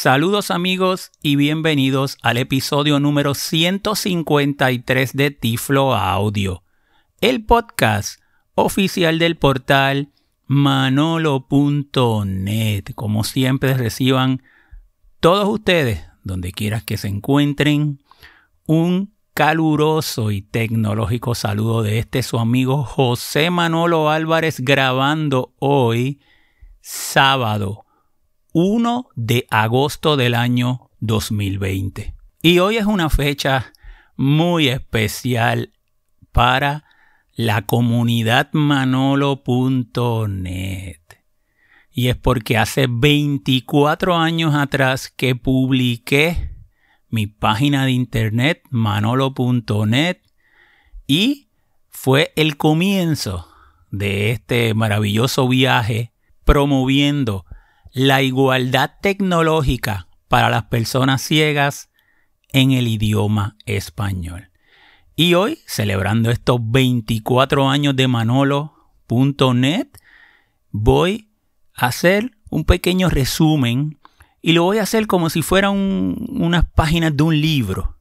Saludos amigos y bienvenidos al episodio número 153 de Tiflo Audio, el podcast oficial del portal manolo.net. Como siempre reciban todos ustedes, donde quieras que se encuentren, un caluroso y tecnológico saludo de este su amigo José Manolo Álvarez grabando hoy sábado 1 de agosto del año 2020. Y hoy es una fecha muy especial para la comunidad manolo.net. Y es porque hace 24 años atrás que publiqué mi página de internet manolo.net y fue el comienzo de este maravilloso viaje promoviendo la igualdad tecnológica para las personas ciegas en el idioma español. Y hoy, celebrando estos 24 años de Manolo.net, voy a hacer un pequeño resumen y lo voy a hacer como si fueran unas páginas de un libro,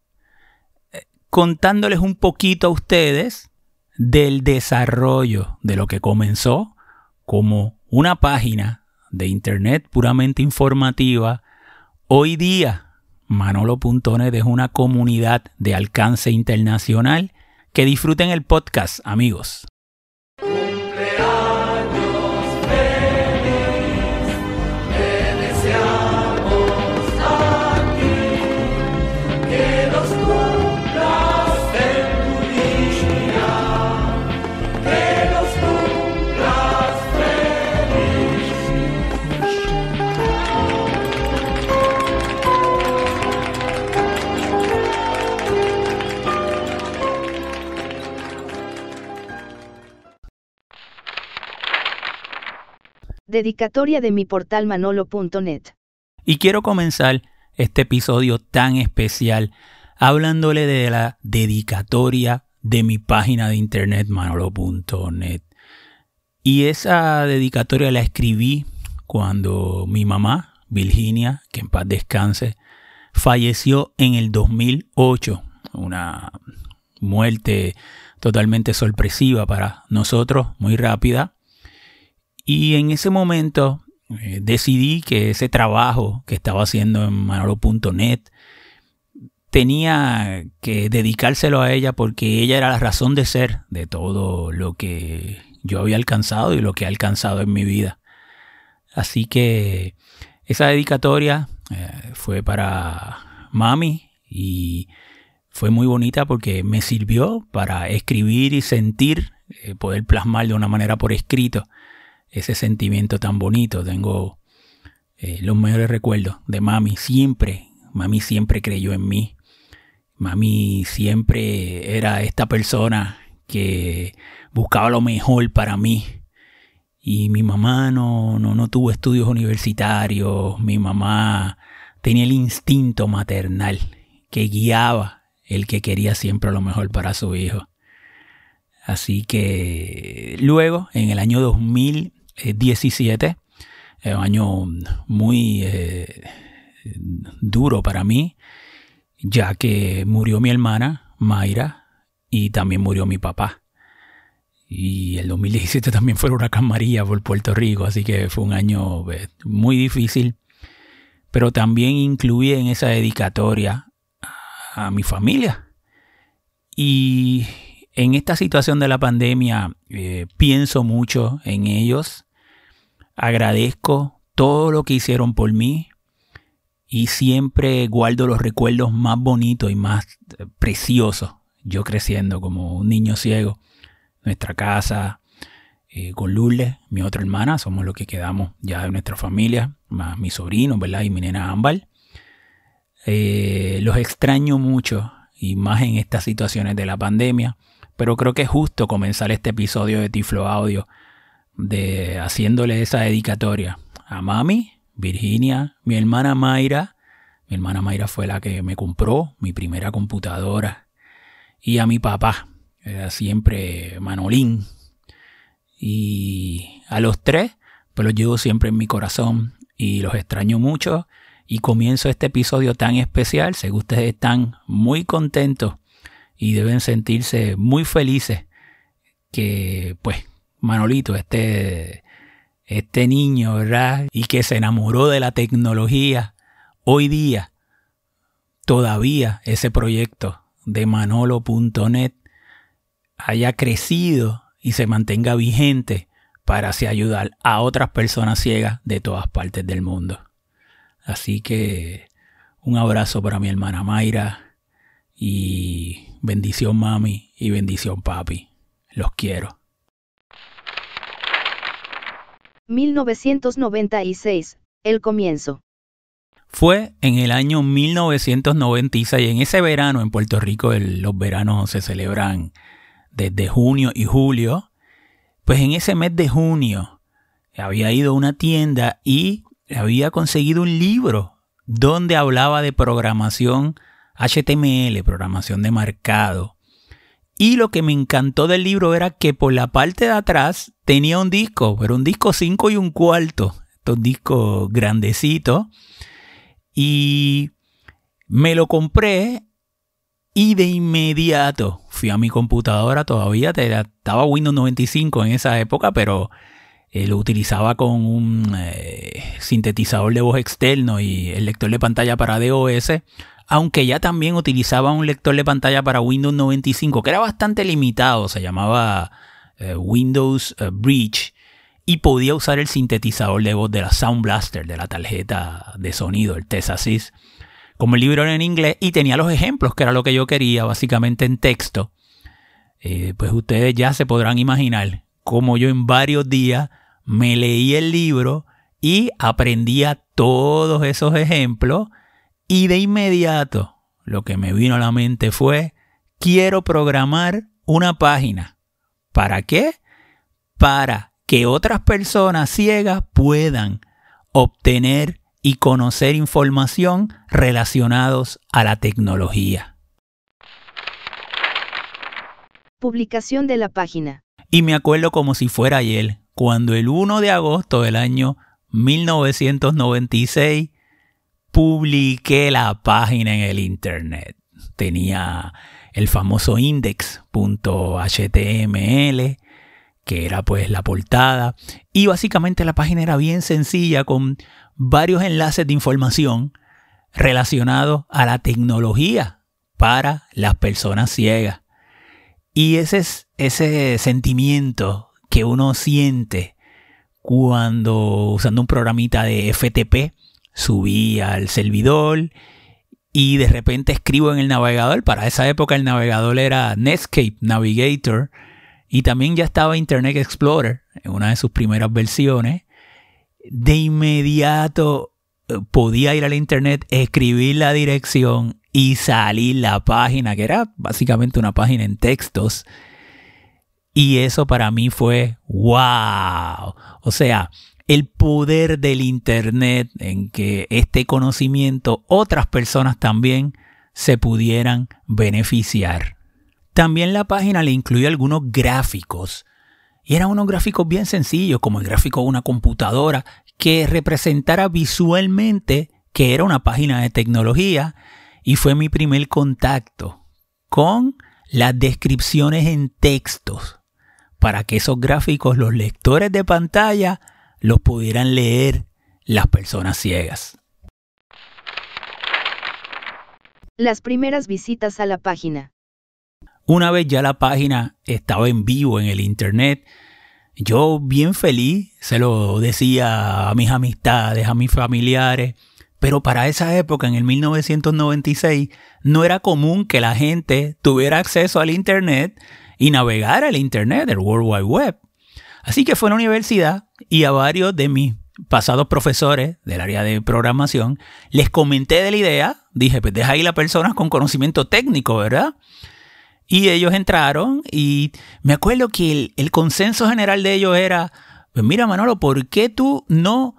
eh, contándoles un poquito a ustedes del desarrollo de lo que comenzó como una página de Internet puramente informativa, hoy día Manolo.net es una comunidad de alcance internacional. Que disfruten el podcast, amigos. Dedicatoria de mi portal manolo.net. Y quiero comenzar este episodio tan especial hablándole de la dedicatoria de mi página de internet manolo.net. Y esa dedicatoria la escribí cuando mi mamá, Virginia, que en paz descanse, falleció en el 2008. Una muerte totalmente sorpresiva para nosotros, muy rápida. Y en ese momento eh, decidí que ese trabajo que estaba haciendo en manolo.net tenía que dedicárselo a ella porque ella era la razón de ser de todo lo que yo había alcanzado y lo que he alcanzado en mi vida. Así que esa dedicatoria eh, fue para mami y fue muy bonita porque me sirvió para escribir y sentir, eh, poder plasmar de una manera por escrito ese sentimiento tan bonito. Tengo eh, los mejores recuerdos de mami. Siempre, mami siempre creyó en mí. Mami siempre era esta persona que buscaba lo mejor para mí. Y mi mamá no, no, no tuvo estudios universitarios. Mi mamá tenía el instinto maternal que guiaba el que quería siempre lo mejor para su hijo. Así que luego, en el año 2000, 17, un año muy eh, duro para mí, ya que murió mi hermana, Mayra, y también murió mi papá. Y el 2017 también fue una María por Puerto Rico, así que fue un año eh, muy difícil. Pero también incluí en esa dedicatoria a mi familia. Y en esta situación de la pandemia eh, pienso mucho en ellos Agradezco todo lo que hicieron por mí y siempre guardo los recuerdos más bonitos y más eh, preciosos. Yo creciendo como un niño ciego, nuestra casa, eh, con Lourdes, mi otra hermana, somos los que quedamos ya de nuestra familia, más mi sobrino, ¿verdad? Y mi nena Ámbar. Eh, los extraño mucho y más en estas situaciones de la pandemia, pero creo que es justo comenzar este episodio de Tiflo Audio de haciéndole esa dedicatoria a mami, Virginia, mi hermana Mayra. Mi hermana Mayra fue la que me compró mi primera computadora. Y a mi papá, era siempre Manolín. Y a los tres, pues los llevo siempre en mi corazón y los extraño mucho. y comienzo este episodio tan especial. Sé que ustedes están muy contentos y deben sentirse muy felices que, pues, Manolito, este, este niño, ¿verdad? Y que se enamoró de la tecnología, hoy día, todavía ese proyecto de manolo.net haya crecido y se mantenga vigente para así ayudar a otras personas ciegas de todas partes del mundo. Así que un abrazo para mi hermana Mayra y bendición mami y bendición papi. Los quiero. 1996, el comienzo. Fue en el año 1996, en ese verano en Puerto Rico, los veranos se celebran desde junio y julio, pues en ese mes de junio había ido a una tienda y había conseguido un libro donde hablaba de programación HTML, programación de marcado. Y lo que me encantó del libro era que por la parte de atrás tenía un disco, pero un disco 5 y un cuarto, estos discos grandecitos. Y me lo compré y de inmediato fui a mi computadora, todavía estaba Windows 95 en esa época, pero eh, lo utilizaba con un eh, sintetizador de voz externo y el lector de pantalla para DOS, aunque ya también utilizaba un lector de pantalla para Windows 95, que era bastante limitado, se llamaba eh, Windows Bridge, y podía usar el sintetizador de voz de la Sound Blaster, de la tarjeta de sonido, el Tesasys como el libro era en inglés y tenía los ejemplos, que era lo que yo quería, básicamente en texto, eh, pues ustedes ya se podrán imaginar cómo yo en varios días me leí el libro y aprendía todos esos ejemplos y de inmediato lo que me vino a la mente fue, quiero programar una página. ¿Para qué? Para que otras personas ciegas puedan obtener y conocer información relacionados a la tecnología. Publicación de la página. Y me acuerdo como si fuera ayer, cuando el 1 de agosto del año 1996 publiqué la página en el Internet. Tenía el famoso index.html, que era pues la portada. Y básicamente la página era bien sencilla con varios enlaces de información relacionados a la tecnología para las personas ciegas. Y ese es ese sentimiento que uno siente cuando usando un programita de FTP subí al servidor y de repente escribo en el navegador. Para esa época el navegador era Netscape Navigator y también ya estaba Internet Explorer en una de sus primeras versiones de inmediato eh, podía ir al internet, escribir la dirección y salir la página, que era básicamente una página en textos. Y eso para mí fue wow. O sea, el poder del Internet en que este conocimiento otras personas también se pudieran beneficiar. También la página le incluye algunos gráficos y eran unos gráficos bien sencillos, como el gráfico de una computadora, que representara visualmente que era una página de tecnología. Y fue mi primer contacto con las descripciones en textos, para que esos gráficos los lectores de pantalla los pudieran leer las personas ciegas. Las primeras visitas a la página. Una vez ya la página estaba en vivo en el Internet, yo bien feliz se lo decía a mis amistades, a mis familiares, pero para esa época, en el 1996, no era común que la gente tuviera acceso al Internet y navegara el Internet, el World Wide Web. Así que fue a la universidad y a varios de mis pasados profesores del área de programación les comenté de la idea. Dije, pues deja ahí las personas con conocimiento técnico, ¿verdad? Y ellos entraron y me acuerdo que el, consenso general de ellos era, pues mira Manolo, ¿por qué tú no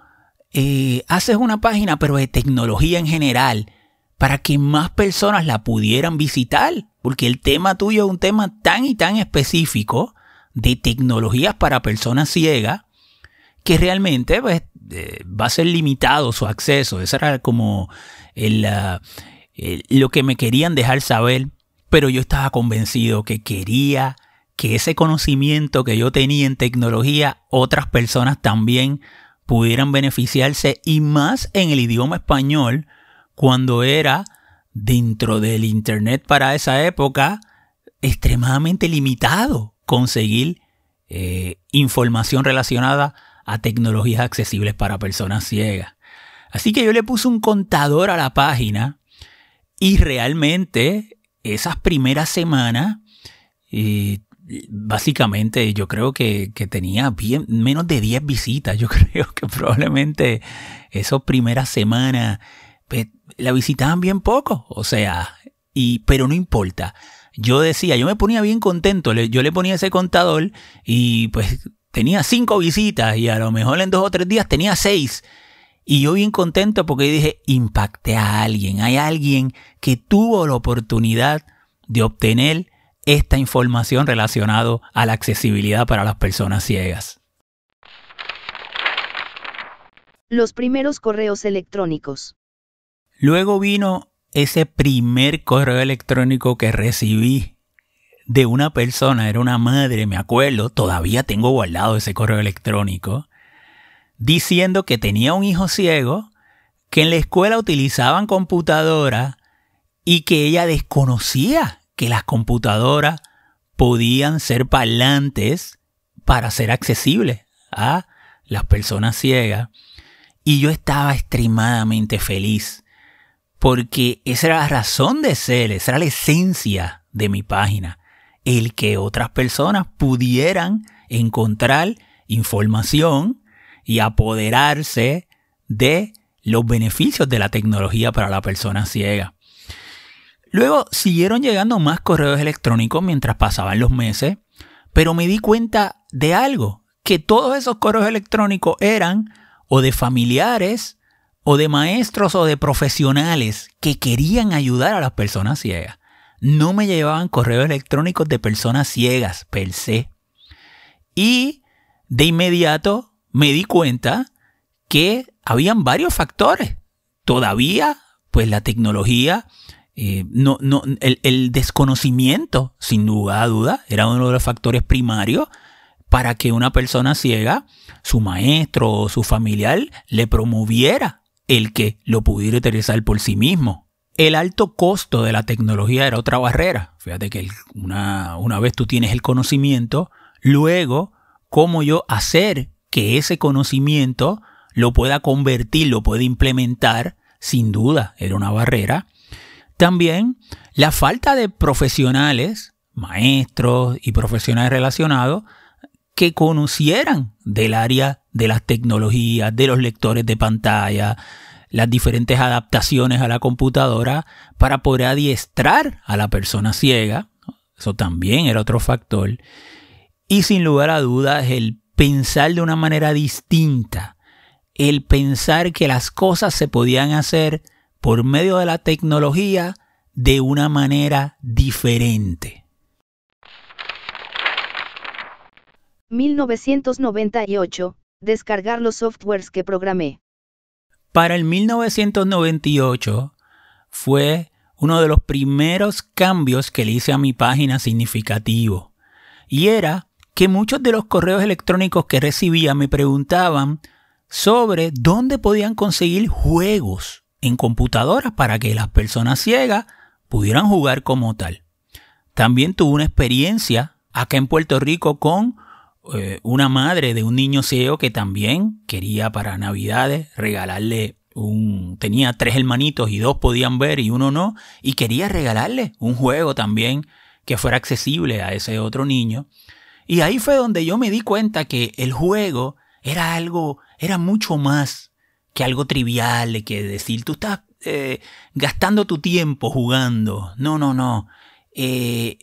eh, haces una página pero de tecnología en general para que más personas la pudieran visitar? Porque el tema tuyo es un tema tan y tan específico de tecnologías para personas ciegas que realmente pues, va a ser limitado su acceso. Eso era como lo que me querían dejar saber, pero yo estaba convencido que quería que ese conocimiento que yo tenía en tecnología, otras personas también pudieran beneficiarse y más en el idioma español cuando era dentro del Internet para esa época extremadamente limitado conseguir eh, información relacionada a tecnologías accesibles para personas ciegas. Así que yo le puse un contador a la página y realmente esas primeras semanas, eh, básicamente yo creo que, tenía bien, menos de 10 visitas. Yo creo que probablemente esas primeras semanas pues, la visitaban bien poco. O sea, y, pero no importa. Yo decía, yo me ponía bien contento. Yo le ponía ese contador y pues tenía cinco visitas y a lo mejor en dos o tres días tenía seis. Y yo bien contento porque dije, impacté a alguien. Hay alguien que tuvo la oportunidad de obtener esta información relacionada a la accesibilidad para las personas ciegas. Los primeros correos electrónicos. Luego vino ese primer correo electrónico que recibí de una persona, era una madre, me acuerdo, todavía tengo guardado ese correo electrónico, diciendo que tenía un hijo ciego, que en la escuela utilizaban computadoras y que ella desconocía que las computadoras podían ser parlantes para ser accesibles a las personas ciegas. Y yo estaba extremadamente feliz porque esa era la razón de ser, esa era la esencia de mi página el que otras personas pudieran encontrar información y apoderarse de los beneficios de la tecnología para la persona ciega. Luego siguieron llegando más correos electrónicos mientras pasaban los meses, pero me di cuenta de algo, que todos esos correos electrónicos eran o de familiares o de maestros o de profesionales que querían ayudar a las personas ciegas no me llevaban correos electrónicos de personas ciegas per se. Y de inmediato me di cuenta que habían varios factores. Todavía, pues la tecnología, eh, no, no, el, desconocimiento, sin duda duda, era uno de los factores primarios para que una persona ciega, su maestro o su familiar, le promoviera el que lo pudiera utilizar por sí mismo. El alto costo de la tecnología era otra barrera. Fíjate que una, una vez tú tienes el conocimiento, luego, ¿cómo yo hacer que ese conocimiento lo pueda convertir, lo pueda implementar? Sin duda, era una barrera. También la falta de profesionales, maestros y profesionales relacionados que conocieran del área de las tecnologías, de los lectores de pantalla, las diferentes adaptaciones a la computadora para poder adiestrar a la persona ciega. Eso también era otro factor. Y sin lugar a dudas, el pensar de una manera distinta, el pensar que las cosas se podían hacer por medio de la tecnología de una manera diferente. 1998. Descargar los softwares que programé. Para el 1998 fue uno de los primeros cambios que le hice a mi página significativo. Y era que muchos de los correos electrónicos que recibía me preguntaban sobre dónde podían conseguir juegos en computadoras para que las personas ciegas pudieran jugar como tal. También tuve una experiencia acá en Puerto Rico con eh, una madre de un niño ciego que también quería para Navidades regalarle un... tenía tres hermanitos y dos podían ver y uno no, y quería regalarle un juego también que fuera accesible a ese otro niño. Y ahí fue donde yo me di cuenta que el juego era algo, era mucho más que algo trivial, que decir, tú estás eh, gastando tu tiempo jugando. No, no, no. Eh,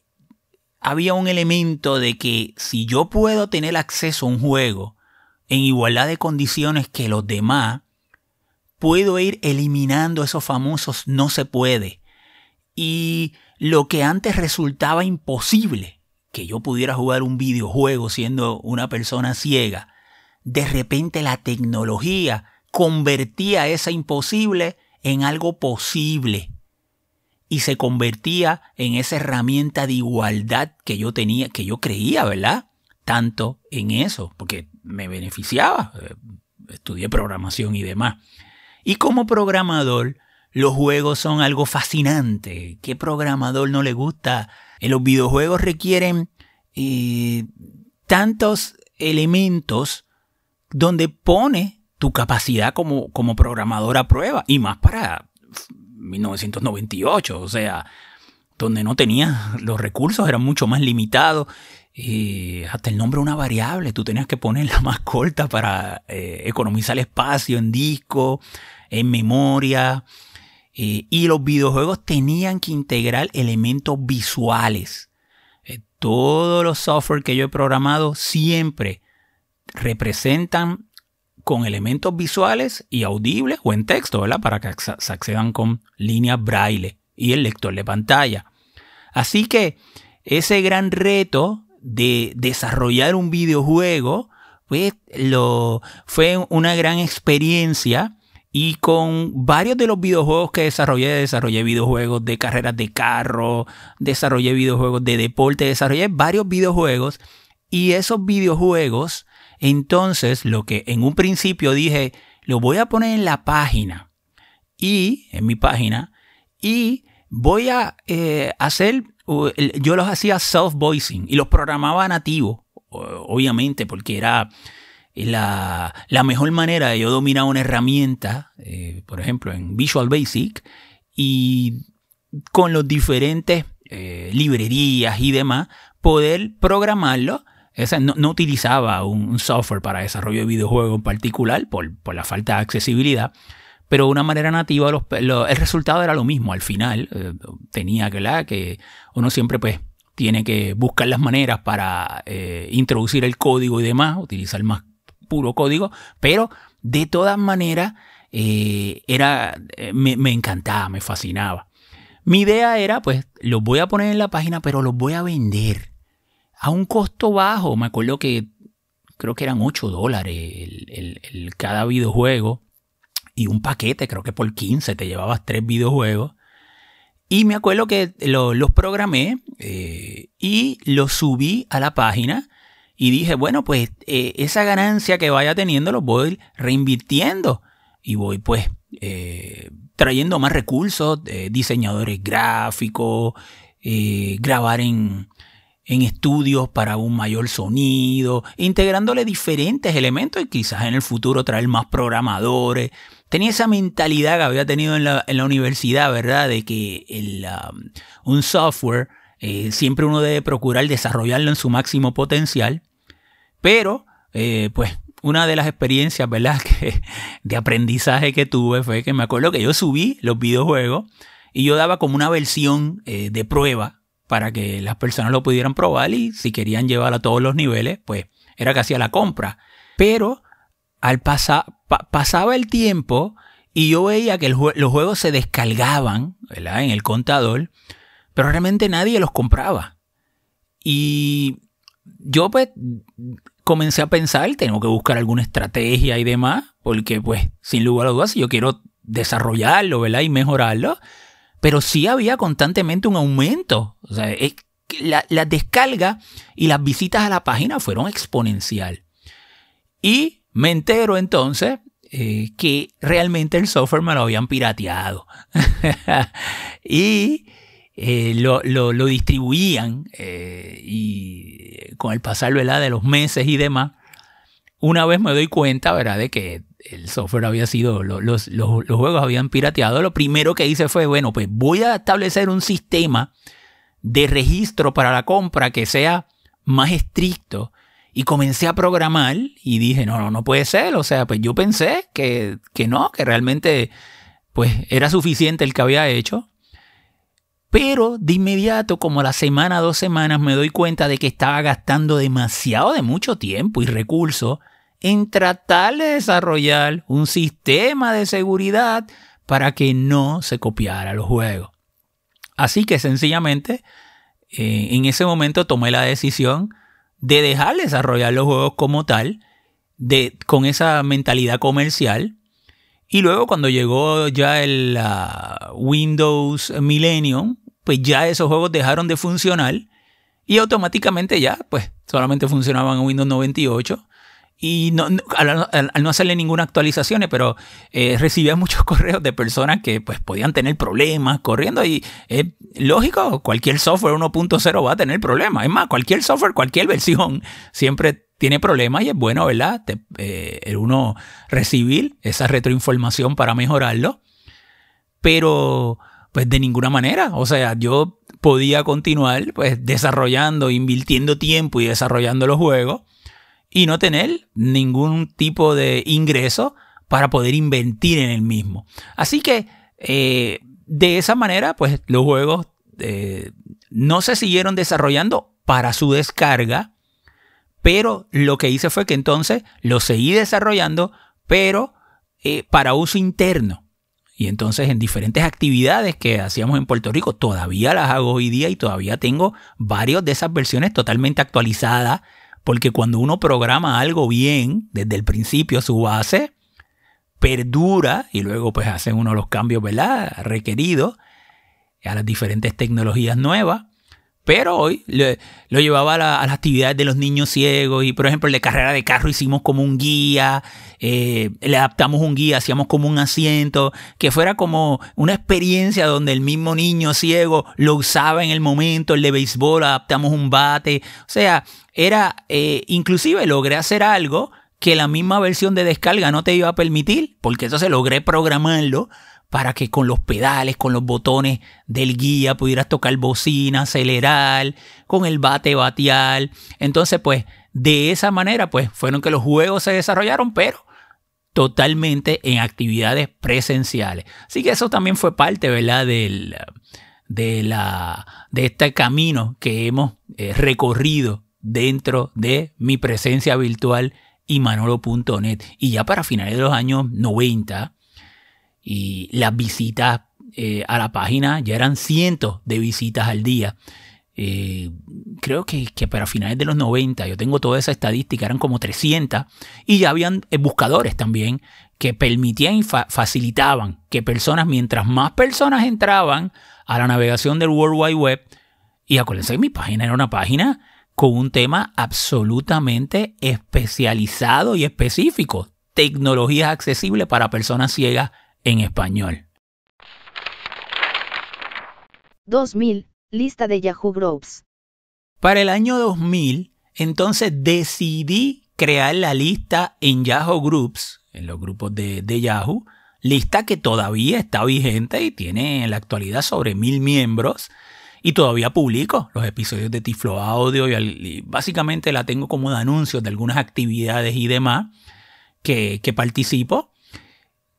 había un elemento de que si yo puedo tener acceso a un juego en igualdad de condiciones que los demás, puedo ir eliminando esos famosos no se puede. Y lo que antes resultaba imposible, que yo pudiera jugar un videojuego siendo una persona ciega, de repente la tecnología convertía esa imposible en algo posible y se convertía en esa herramienta de igualdad que yo tenía, que yo creía, ¿verdad? Tanto en eso, porque me beneficiaba. Eh, estudié programación y demás. Y como programador, los juegos son algo fascinante. ¿Qué programador no le gusta? En los videojuegos requieren eh, tantos elementos donde pone tu capacidad como, como programador a prueba. Y más para 1998, o sea, donde no tenía los recursos, eran mucho más limitados. hasta el nombre de una variable, tú tenías que ponerla más corta para eh, economizar espacio en disco, en memoria. y los videojuegos tenían que integrar elementos visuales. Eh, todos los software que yo he programado siempre representan con elementos visuales y audibles o en texto, ¿verdad? Para que se accedan con líneas braille y el lector de pantalla. Así que ese gran reto de desarrollar un videojuego, pues fue una gran experiencia y con varios de los videojuegos que desarrollé, desarrollé videojuegos de carreras de carro, desarrollé videojuegos de deporte, desarrollé varios videojuegos y esos videojuegos entonces, lo que en un principio dije, lo voy a poner en la página. Y en mi página y voy a eh, hacer, yo los hacía self-voicing y los programaba nativo, obviamente, porque era la, mejor manera de yo dominar una herramienta, eh, por ejemplo, en Visual Basic, y con los diferentes eh, librerías y demás, poder programarlo no, utilizaba un, software para desarrollo de videojuegos en particular por, la falta de accesibilidad, pero de una manera nativa el resultado era lo mismo. Al final eh, tenía que, la, que uno siempre pues tiene que buscar las maneras para eh, introducir el código y demás, utilizar más puro código, pero de todas maneras eh, era, me, me encantaba, me fascinaba. Mi idea era, pues, los voy a poner en la página, pero los voy a vender a un costo bajo. Me acuerdo que creo que eran 8 dólares el, cada videojuego y un paquete, creo que por 15 te llevabas tres videojuegos. Y me acuerdo que los programé eh, y los subí a la página y dije, bueno, pues eh, esa ganancia que vaya teniendo los voy reinvirtiendo y voy pues eh, trayendo más recursos, diseñadores gráficos, grabar en, en estudios para un mayor sonido, integrándole diferentes elementos y quizás en el futuro traer más programadores. Tenía esa mentalidad que había tenido en la, universidad, ¿verdad? De que el, um, un software eh, siempre uno debe procurar desarrollarlo en su máximo potencial, pero eh, pues una de las experiencias, ¿verdad? De aprendizaje que tuve fue que me acuerdo que yo subí los videojuegos y yo daba como una versión eh, de prueba para que las personas lo pudieran probar y si querían llevar a todos los niveles, pues era casi a la compra. Pero al pasar, pasaba el tiempo y yo veía que los juegos se descargaban en el contador, pero realmente nadie los compraba. Y yo pues comencé a pensar, tengo que buscar alguna estrategia y demás, porque pues sin lugar a dudas, si yo quiero desarrollarlo, ¿verdad? Y mejorarlo, pero sí había constantemente un aumento. O sea, la, descarga y las visitas a la página fueron exponencial. Y me entero entonces eh, que realmente el software me lo habían pirateado. y eh, lo, distribuían eh, y con el pasar de los meses y demás, una vez me doy cuenta, ¿verdad?, de que el software había sido, los, juegos habían pirateado, lo primero que hice fue, bueno, pues voy a establecer un sistema de registro para la compra que sea más estricto. Y comencé a programar y dije, no, no, no puede ser. O sea, pues yo pensé que, que no, que realmente pues era suficiente el que había hecho. Pero de inmediato, como la semana, dos semanas, me doy cuenta de que estaba gastando demasiado de mucho tiempo y recursos en tratar de desarrollar un sistema de seguridad para que no se copiara los juegos. Así que sencillamente eh, en ese momento tomé la decisión de dejar de desarrollar los juegos como tal de, con esa mentalidad comercial. Y luego cuando llegó ya el Windows Millennium, pues ya esos juegos dejaron de funcionar y automáticamente ya, pues solamente funcionaban en Windows 98 y no, al, no hacerle ninguna actualización, pero eh, recibía muchos correos de personas que pues podían tener problemas corriendo y es lógico, cualquier software 1.0 va a tener problemas. Es más, cualquier software, cualquier versión siempre tiene problemas y es bueno, ¿verdad? Eh, el uno recibir esa retroinformación para mejorarlo, pero pues de ninguna manera, o sea, yo podía continuar pues desarrollando, invirtiendo tiempo y desarrollando los juegos y no tener ningún tipo de ingreso para poder invertir en el mismo. Así que eh, de esa manera, pues los juegos eh, no se siguieron desarrollando para su descarga, pero lo que hice fue que entonces los seguí desarrollando, pero eh, para uso interno. Y entonces en diferentes actividades que hacíamos en Puerto Rico, todavía las hago hoy día y todavía tengo varios de esas versiones totalmente actualizadas porque cuando uno programa algo bien, desde el principio su base, perdura y luego pues hace uno los cambios. Requeridos a las diferentes tecnologías nuevas. Pero hoy lo llevaba a, las actividades de los niños ciegos y por ejemplo en la carrera de carro hicimos como un guía, eh, le adaptamos un guía, hacíamos como un asiento, que fuera como una experiencia donde el mismo niño ciego lo usaba en el momento, el de béisbol, adaptamos un bate, o sea, era, eh, inclusive logré hacer algo que la misma versión de descarga no te iba a permitir, porque entonces logré programarlo para que con los pedales, con los botones del guía pudieras tocar bocina, acelerar, con el bate batear. Entonces, pues, de esa manera, pues, fueron que los juegos se desarrollaron, pero totalmente en actividades presenciales. Así que eso también fue parte, ¿verdad? Del, de, la, de este camino que hemos eh, recorrido dentro de mi presencia virtual y manolo.net. Y ya para finales de los años 90, y las visitas eh, a la página ya eran cientos de visitas al día. Eh, creo que, para finales de los 90, yo tengo toda esa estadística, eran como 300, y ya habían eh, buscadores también que permitían y facilitaban que personas, mientras más personas entraban a la navegación del World Wide Web, y acuérdense que mi página era una página con un tema absolutamente especializado y específico. Tecnologías accesibles para personas ciegas en español. 2000. Lista de Yahoo Groups. Para el año 2000, entonces decidí crear la lista en Yahoo Groups, en los grupos de, de Yahoo, lista que todavía está vigente y tiene en la actualidad sobre mil miembros y todavía publico los episodios de Tiflo Audio y, básicamente la tengo como de anuncios de algunas actividades y demás que, participo.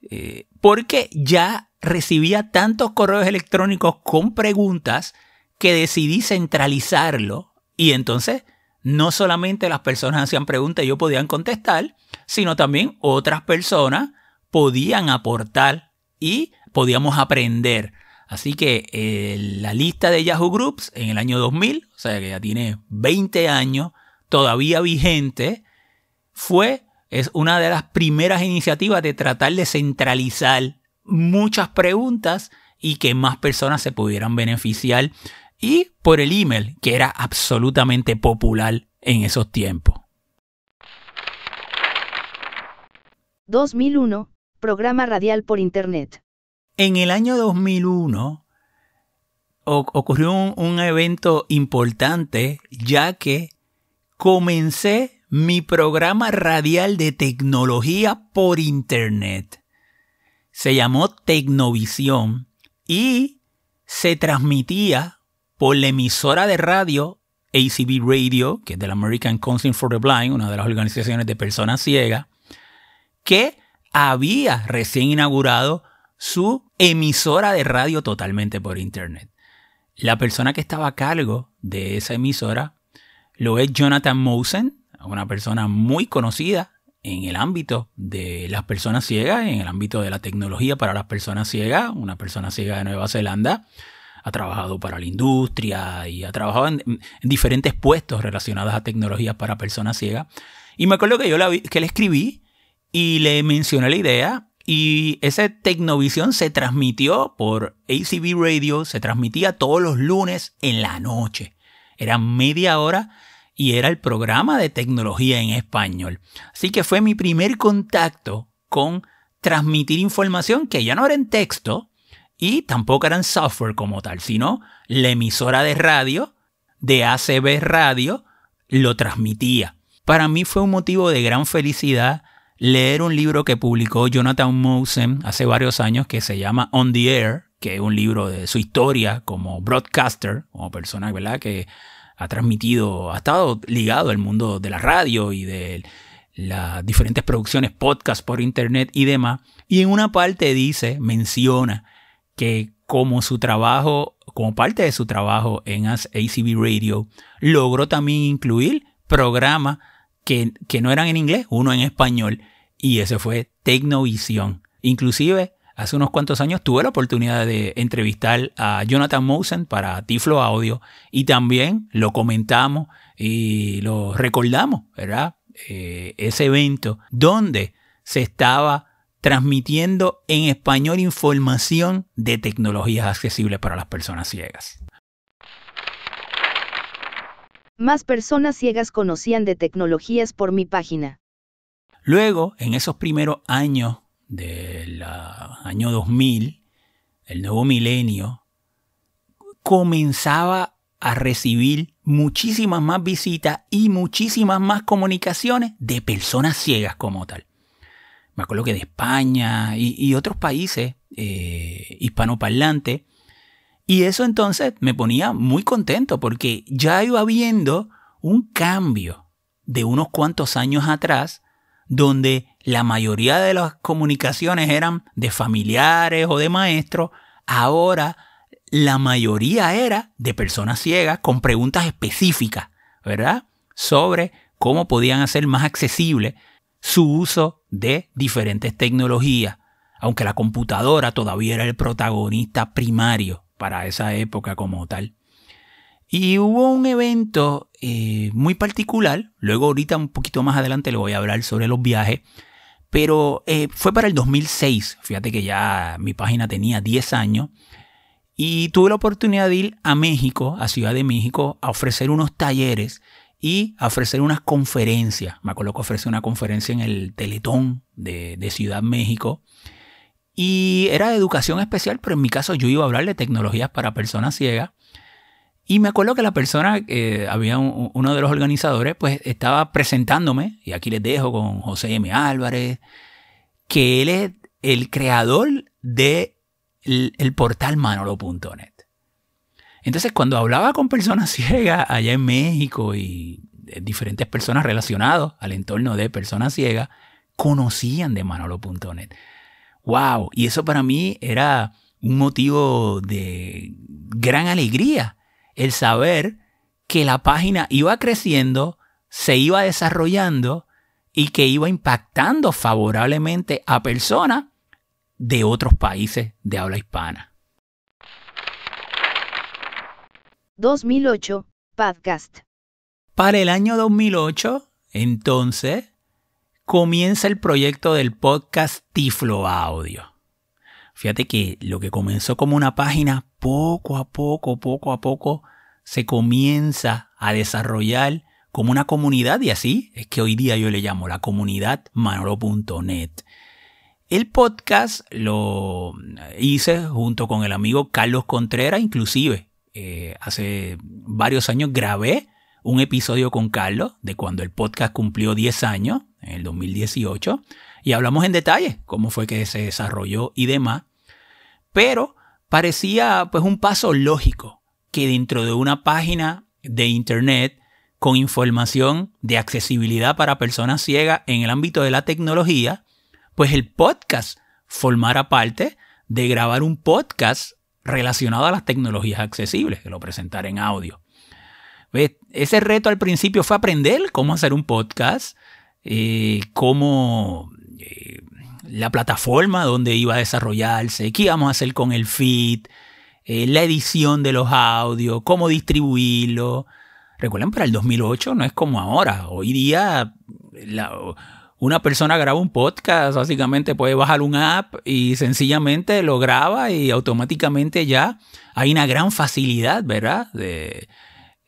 Eh, porque ya recibía tantos correos electrónicos con preguntas que decidí centralizarlo y entonces no solamente las personas hacían preguntas y yo podían contestar, sino también otras personas podían aportar y podíamos aprender. Así que eh, la lista de Yahoo Groups en el año 2000, o sea que ya tiene 20 años, todavía vigente, fue, es una de las primeras iniciativas de tratar de centralizar muchas preguntas y que más personas se pudieran beneficiar y por el email, que era absolutamente popular en esos tiempos. 2001, programa radial por Internet. En el año 2001 ocurrió un, evento importante ya que comencé mi programa radial de tecnología por Internet. Se llamó Tecnovisión y se transmitía por la emisora de radio ACB Radio, que es de la American Council for the Blind, una de las organizaciones de personas ciegas, que había recién inaugurado su emisora de radio totalmente por internet. La persona que estaba a cargo de esa emisora lo es Jonathan Mosen, una persona muy conocida en el ámbito de las personas ciegas, en el ámbito de la tecnología para las personas ciegas, una persona ciega de Nueva Zelanda. ha trabajado para la industria y ha trabajado en, diferentes puestos relacionados a tecnologías para personas ciegas. Y me acuerdo que yo la que le escribí y le mencioné la idea y esa Tecnovisión se transmitió por ACB Radio, se transmitía todos los lunes en la noche. Era media hora y era el programa de tecnología en español. Así que fue mi primer contacto con transmitir información que ya no era en texto y tampoco era en software como tal, sino la emisora de radio de ACB Radio lo transmitía. Para mí fue un motivo de gran felicidad leer un libro que publicó Jonathan Mosen hace varios años que se llama On the Air, que es un libro de su historia como broadcaster, como persona ¿verdad? que ha transmitido, ha estado ligado al mundo de la radio y de las diferentes producciones, podcast por internet y demás. Y en una parte dice, menciona que como su trabajo, como parte de su trabajo en ACB Radio, logró también incluir programas que, que no eran en inglés, uno en español, y ese fue Tecnovisión. Inclusive hace unos cuantos años tuve la oportunidad de entrevistar a Jonathan Mosen para Tiflo Audio y también lo comentamos y lo recordamos, ¿verdad? Eh, ese evento donde se estaba transmitiendo en español información de tecnologías accesibles para las personas ciegas. Más personas ciegas conocían de tecnologías por mi página. Luego, en esos primeros años del año 2000, el nuevo milenio, comenzaba a recibir muchísimas más visitas y muchísimas más comunicaciones de personas ciegas como tal. Me acuerdo que de España y, otros países eh, hispanoparlantes. Y eso entonces me ponía muy contento porque ya iba viendo un cambio de unos cuantos años atrás donde la mayoría de las comunicaciones eran de familiares o de maestros, ahora la mayoría era de personas ciegas con preguntas específicas, ¿verdad? Sobre cómo podían hacer más accesible su uso de diferentes tecnologías, aunque la computadora todavía era el protagonista primario para esa época como tal. Y hubo un evento eh, muy particular, luego ahorita un poquito más adelante le voy a hablar sobre los viajes, pero eh, fue para el 2006, fíjate que ya mi página tenía 10 años, y tuve la oportunidad de ir a México, a Ciudad de México, a ofrecer unos talleres y a ofrecer unas conferencias. Me acuerdo que ofrecí una conferencia en el Teletón de, de Ciudad México. Y era de educación especial, pero en mi caso yo iba a hablar de tecnologías para personas ciegas. Y me acuerdo que la persona, eh, había uno de los organizadores, pues estaba presentándome, y aquí les dejo con José M. Álvarez, que él es el creador de el, portal manolo.net. Entonces, cuando hablaba con personas ciegas allá en México y diferentes personas relacionadas al entorno de personas ciegas, conocían de manolo.net. ¡Wow! Y eso para mí era un motivo de gran alegría el saber que la página iba creciendo, se iba desarrollando y que iba impactando favorablemente a personas de otros países de habla hispana. 2008, podcast. Para el año 2008, entonces, comienza el proyecto del podcast Tiflo Audio. Fíjate que lo que comenzó como una página, poco a poco, poco a poco, se comienza a desarrollar como una comunidad y así es que hoy día yo le llamo la comunidad manolo.net. El podcast lo hice junto con el amigo Carlos Contreras, inclusive eh, hace varios años grabé un episodio con Carlos de cuando el podcast cumplió 10 años, en el 2018, y hablamos en detalle cómo fue que se desarrolló y demás. Pero parecía pues un paso lógico que dentro de una página de internet con información de accesibilidad para personas ciegas en el ámbito de la tecnología, pues el podcast formara parte de grabar un podcast relacionado a las tecnologías accesibles, que lo presentara en audio. Ese reto al principio fue aprender cómo hacer un podcast, eh, cómo la plataforma donde iba a desarrollarse, qué íbamos a hacer con el feed, eh, la edición de los audios, cómo distribuirlo. Recuerden, para el 2008 no es como ahora. Hoy día una persona graba un podcast, básicamente puede bajar un app y sencillamente lo graba y automáticamente ya hay una gran facilidad, ¿verdad? De,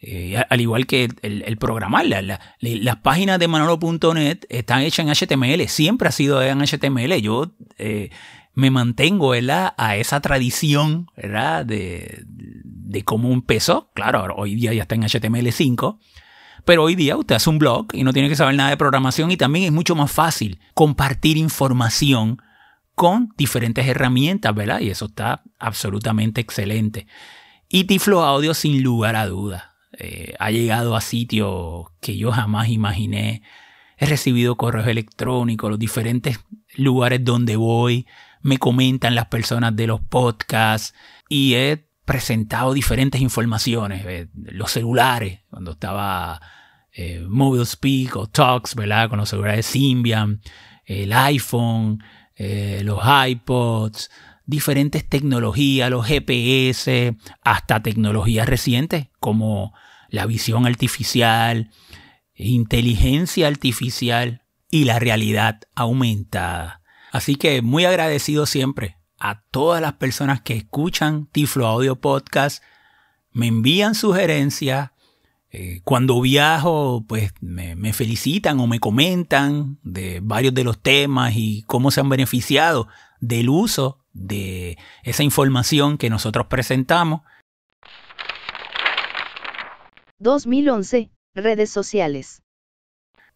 eh, al igual que el, programar. las páginas de manolo.net están hechas en HTML, siempre ha sido en HTML. Yo eh, me mantengo a esa tradición ¿verdad? De, de cómo empezó. Claro, hoy día ya está en HTML5. Pero hoy día usted hace un blog y no tiene que saber nada de programación y también es mucho más fácil compartir información con diferentes herramientas, ¿verdad? Y eso está absolutamente excelente. Y Tiflo Audio, sin lugar a dudas, eh, ha llegado a sitios que yo jamás imaginé. He recibido correos electrónicos, los diferentes lugares donde voy, me comentan las personas de los podcasts y he presentado diferentes informaciones, eh, los celulares, cuando estaba eh, Mobile Speak o Talks, ¿verdad? Con los celulares Symbian, el iPhone, los iPods, diferentes tecnologías, los GPS, hasta tecnologías recientes como la visión artificial, inteligencia artificial y la realidad aumentada. Así que muy agradecido siempre a todas las personas que escuchan Tiflo Audio Podcast, me envían sugerencias, eh, cuando viajo, pues me, me, felicitan o me comentan de varios de los temas y cómo se han beneficiado del uso de esa información que nosotros presentamos. 2011, redes sociales.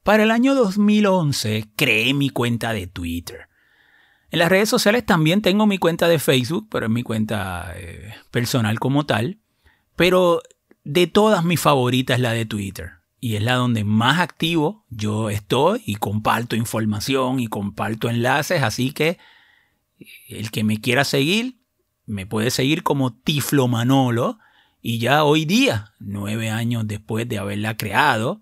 Para el año 2011 creé mi cuenta de Twitter. En las redes sociales también tengo mi cuenta de Facebook, pero es mi cuenta eh, personal como tal. Pero de todas mis favoritas es la de Twitter. Y es la donde más activo yo estoy y comparto información y comparto enlaces. Así que el que me quiera seguir, me puede seguir como Tiflo Manolo y ya hoy día, nueve años después de haberla creado,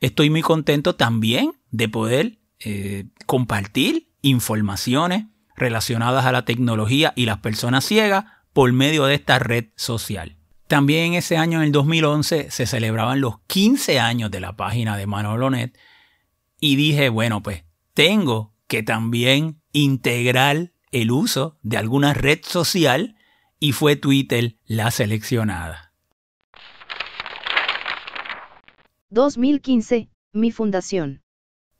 estoy muy contento también de poder eh, compartir informaciones relacionadas a la tecnología y las personas ciegas por medio de esta red social. También ese año, en el 2011, se celebraban los 15 años de la página de Manolonet y dije, bueno, pues tengo que también integrar el uso de alguna red social y fue Twitter la seleccionada. 2015, mi fundación.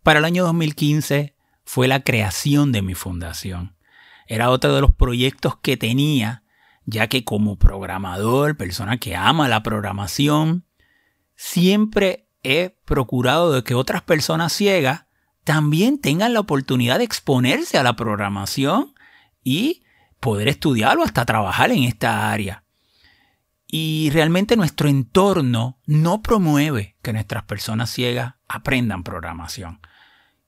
Para el año 2015 fue la creación de mi fundación. Era otro de los proyectos que tenía, ya que como programador, persona que ama la programación, siempre he procurado de que otras personas ciegas también tengan la oportunidad de exponerse a la programación y poder estudiarlo hasta trabajar en esta área. Y realmente nuestro entorno no promueve que nuestras personas ciegas aprendan programación.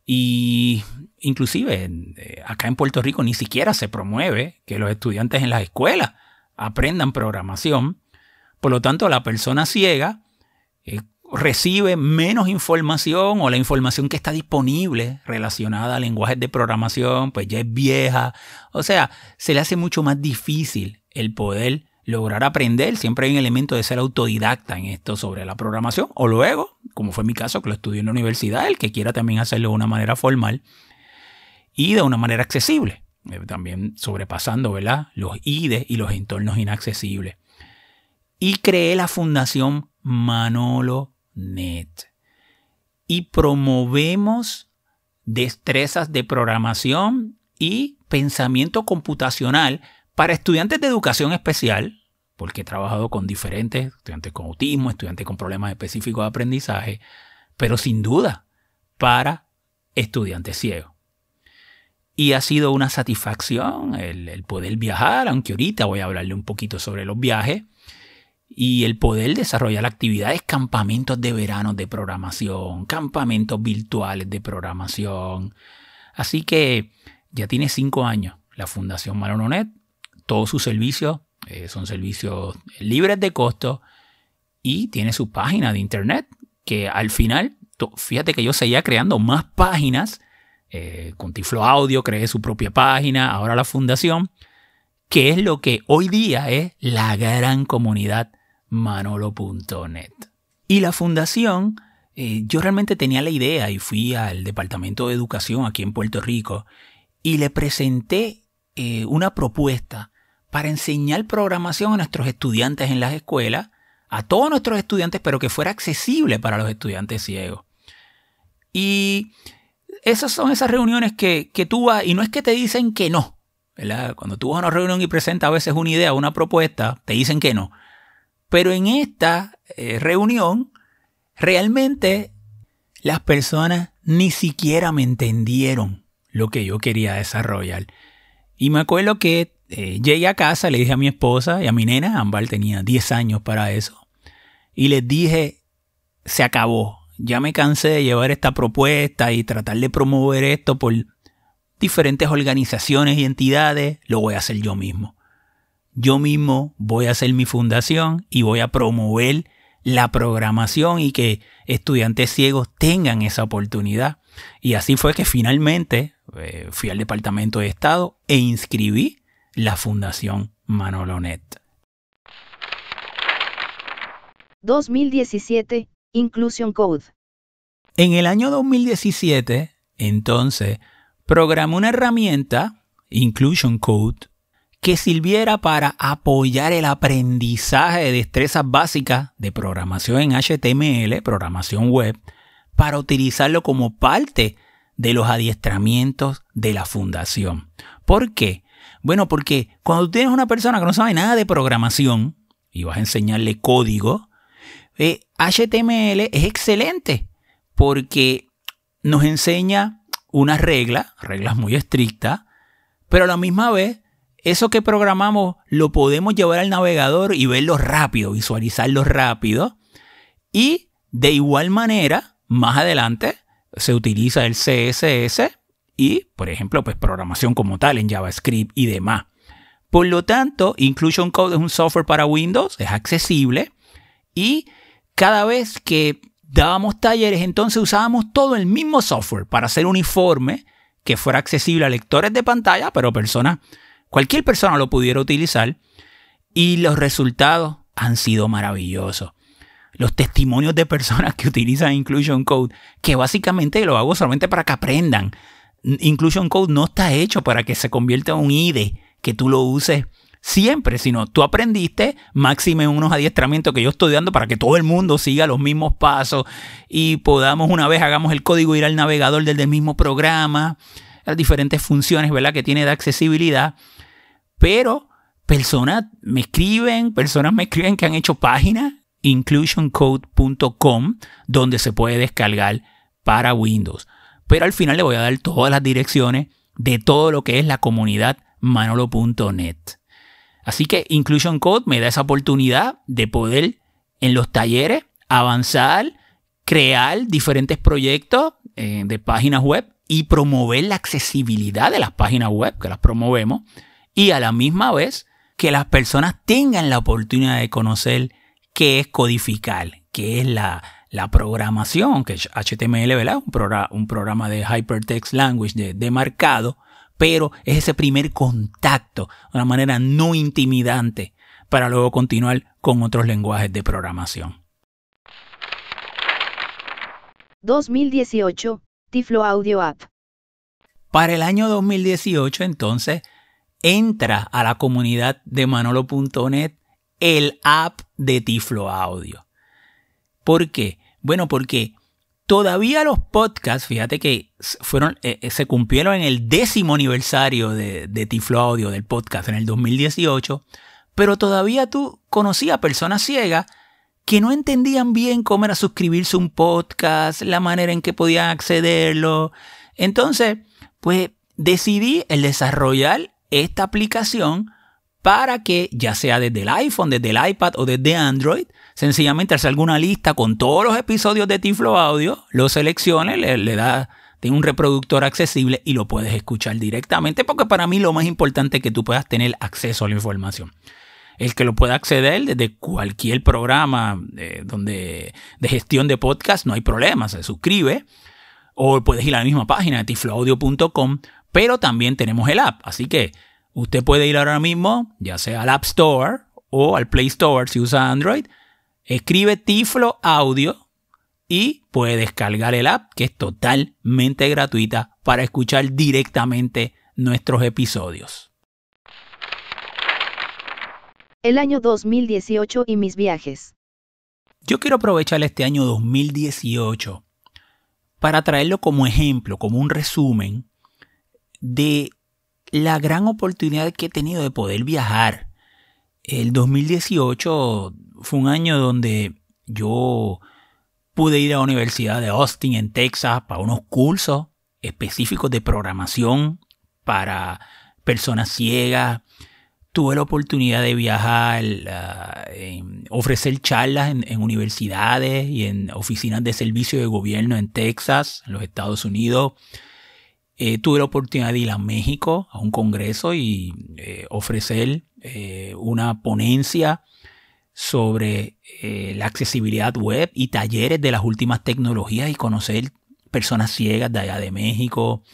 Y inclusive eh, acá en Puerto Rico ni siquiera se promueve que los estudiantes en las escuelas aprendan programación. Por lo tanto, la persona ciega eh, recibe menos información o la información que está disponible relacionada a lenguajes de programación, pues ya es vieja. O sea, se le hace mucho más difícil el poder lograr aprender. Siempre hay un elemento de ser autodidacta en esto sobre la programación. O luego, como fue mi caso, que lo estudié en la universidad, el que quiera también hacerlo de una manera formal y de una manera accesible. Eh, también sobrepasando ¿verdad? los IDE y los entornos inaccesibles. Y creé la Fundación Manolo net. Y promovemos destrezas de programación y pensamiento computacional para estudiantes de educación especial, porque he trabajado con diferentes estudiantes con autismo, estudiantes con problemas específicos de aprendizaje, pero sin duda para estudiantes ciegos. Y ha sido una satisfacción el, el, poder viajar, aunque ahorita voy a hablarle un poquito sobre los viajes, y el poder desarrollar actividades, campamentos de verano de programación, campamentos virtuales de programación. Así que ya tiene cinco años la Fundación Malononet. Todos sus servicios eh, son servicios libres de costo y tiene su página de internet que al final, fíjate que yo seguía creando más páginas. Eh, con Tiflo Audio creé su propia página, ahora la fundación que es lo que hoy día es la gran comunidad manolo.net. Y la fundación, eh, yo realmente tenía la idea y fui al Departamento de Educación aquí en Puerto Rico y le presenté eh, una propuesta para enseñar programación a nuestros estudiantes en las escuelas, a todos nuestros estudiantes, pero que fuera accesible para los estudiantes ciegos. Y esas son esas reuniones que, tú vas, y no es que te dicen que no, ¿verdad? Cuando tú vas a una reunión y presentas a veces una idea, una propuesta, te dicen que no. Pero en esta eh, reunión, realmente las personas ni siquiera me entendieron lo que yo quería desarrollar. Y me acuerdo que eh, llegué a casa, le dije a mi esposa y a mi nena, Ambal tenía 10 años para eso, y les dije, se acabó, ya me cansé de llevar esta propuesta y tratar de promover esto por diferentes organizaciones y entidades, lo voy a hacer yo mismo. Yo mismo voy a hacer mi fundación y voy a promover la programación y que estudiantes ciegos tengan esa oportunidad. Y así fue que finalmente eh, fui al Departamento de Estado e inscribí la Fundación Manolonet. 2017, Inclusion Code. En el año 2017, entonces, programé una herramienta, Inclusion Code, que sirviera para apoyar el aprendizaje de destrezas básicas de programación en HTML, programación web, para utilizarlo como parte de los adiestramientos de la fundación. ¿Por qué? Bueno, porque cuando tienes una persona que no sabe nada de programación y vas a enseñarle código, HTML eh, es excelente porque nos enseña unas reglas, reglas muy estrictas, pero a la misma vez eso que programamos lo podemos llevar al navegador y verlo rápido, visualizarlo rápido. Y de igual manera, más adelante se utiliza el CSS y, por ejemplo, pues programación como tal en JavaScript y demás. Por lo tanto, Inclusion Code es un software para Windows, es accesible y cada vez que dábamos talleres, entonces usábamos todo el mismo software para hacer uniforme que fuera accesible a lectores de pantalla, pero personas Cualquier persona lo pudiera utilizar y los resultados han sido maravillosos. Los testimonios de personas que utilizan Inclusion Code, que básicamente lo hago solamente para que aprendan. Inclusion Code no está hecho para que se convierta en un IDE, que tú lo uses siempre, sino tú aprendiste, máxime unos adiestramientos que yo estoy dando para que todo el mundo siga los mismos pasos y podamos una vez hagamos el código ir al navegador del mismo programa, las diferentes funciones ¿verdad? que tiene de accesibilidad pero personas me escriben, personas me escriben que han hecho páginas, inclusioncode.com, donde se puede descargar para Windows. Pero al final le voy a dar todas las direcciones de todo lo que es la comunidad manolo.net. Así que Inclusion Code me da esa oportunidad de poder en los talleres avanzar, crear diferentes proyectos eh, de páginas web y promover la accesibilidad de las páginas web que las promovemos y a la misma vez que las personas tengan la oportunidad de conocer qué es codificar, qué es la, programación, que es HTML, ¿verdad? Un, programa, un programa de Hypertext Language de, marcado, pero es ese primer contacto, de una manera no intimidante, para luego continuar con otros lenguajes de programación. 2018, Tiflo Audio App. Para el año 2018, entonces, entra a la comunidad de manolo.net el app de Tiflo Audio. ¿Por qué? Bueno, porque todavía los podcasts, fíjate que fueron, eh, eh, se cumplieron en el décimo aniversario de, Tiflo Audio del podcast en el 2018, pero todavía tú conocías personas ciegas que no entendían bien cómo era suscribirse un podcast, la manera en que podían accederlo. Entonces, pues decidí el desarrollar esta aplicación para que ya sea desde el iPhone, desde el iPad o desde Android, sencillamente hacer alguna lista con todos los episodios de Tiflo Audio, lo seleccione, le, da tiene un reproductor accesible y lo puedes escuchar directamente, porque para mí lo más importante es que tú puedas tener acceso a la información. El que lo pueda acceder desde cualquier programa eh, donde, de gestión de podcast, no hay problema, se suscribe. O puedes ir a la misma página tifloaudio.com pero también tenemos el app. Así que Usted puede ir ahora mismo, ya sea al App Store o al Play Store si usa Android, escribe Tiflo Audio y puede descargar el app que es totalmente gratuita para escuchar directamente nuestros episodios. El año 2018 y mis viajes. Yo quiero aprovechar este año 2018 para traerlo como ejemplo, como un resumen de la gran oportunidad que he tenido de poder viajar. El 2018 fue un año donde yo pude ir a la Universidad de Austin en Texas para unos cursos específicos de programación para personas ciegas tuve la oportunidad de viajar, ofrecer charlas en, universidades y en oficinas de servicio de gobierno en Texas, en los Estados Unidos. Eh, tuve la oportunidad de ir a México a un congreso y eh, ofrecer eh, una ponencia sobre la accesibilidad web y talleres de las últimas tecnologías y conocer personas ciegas de allá de México,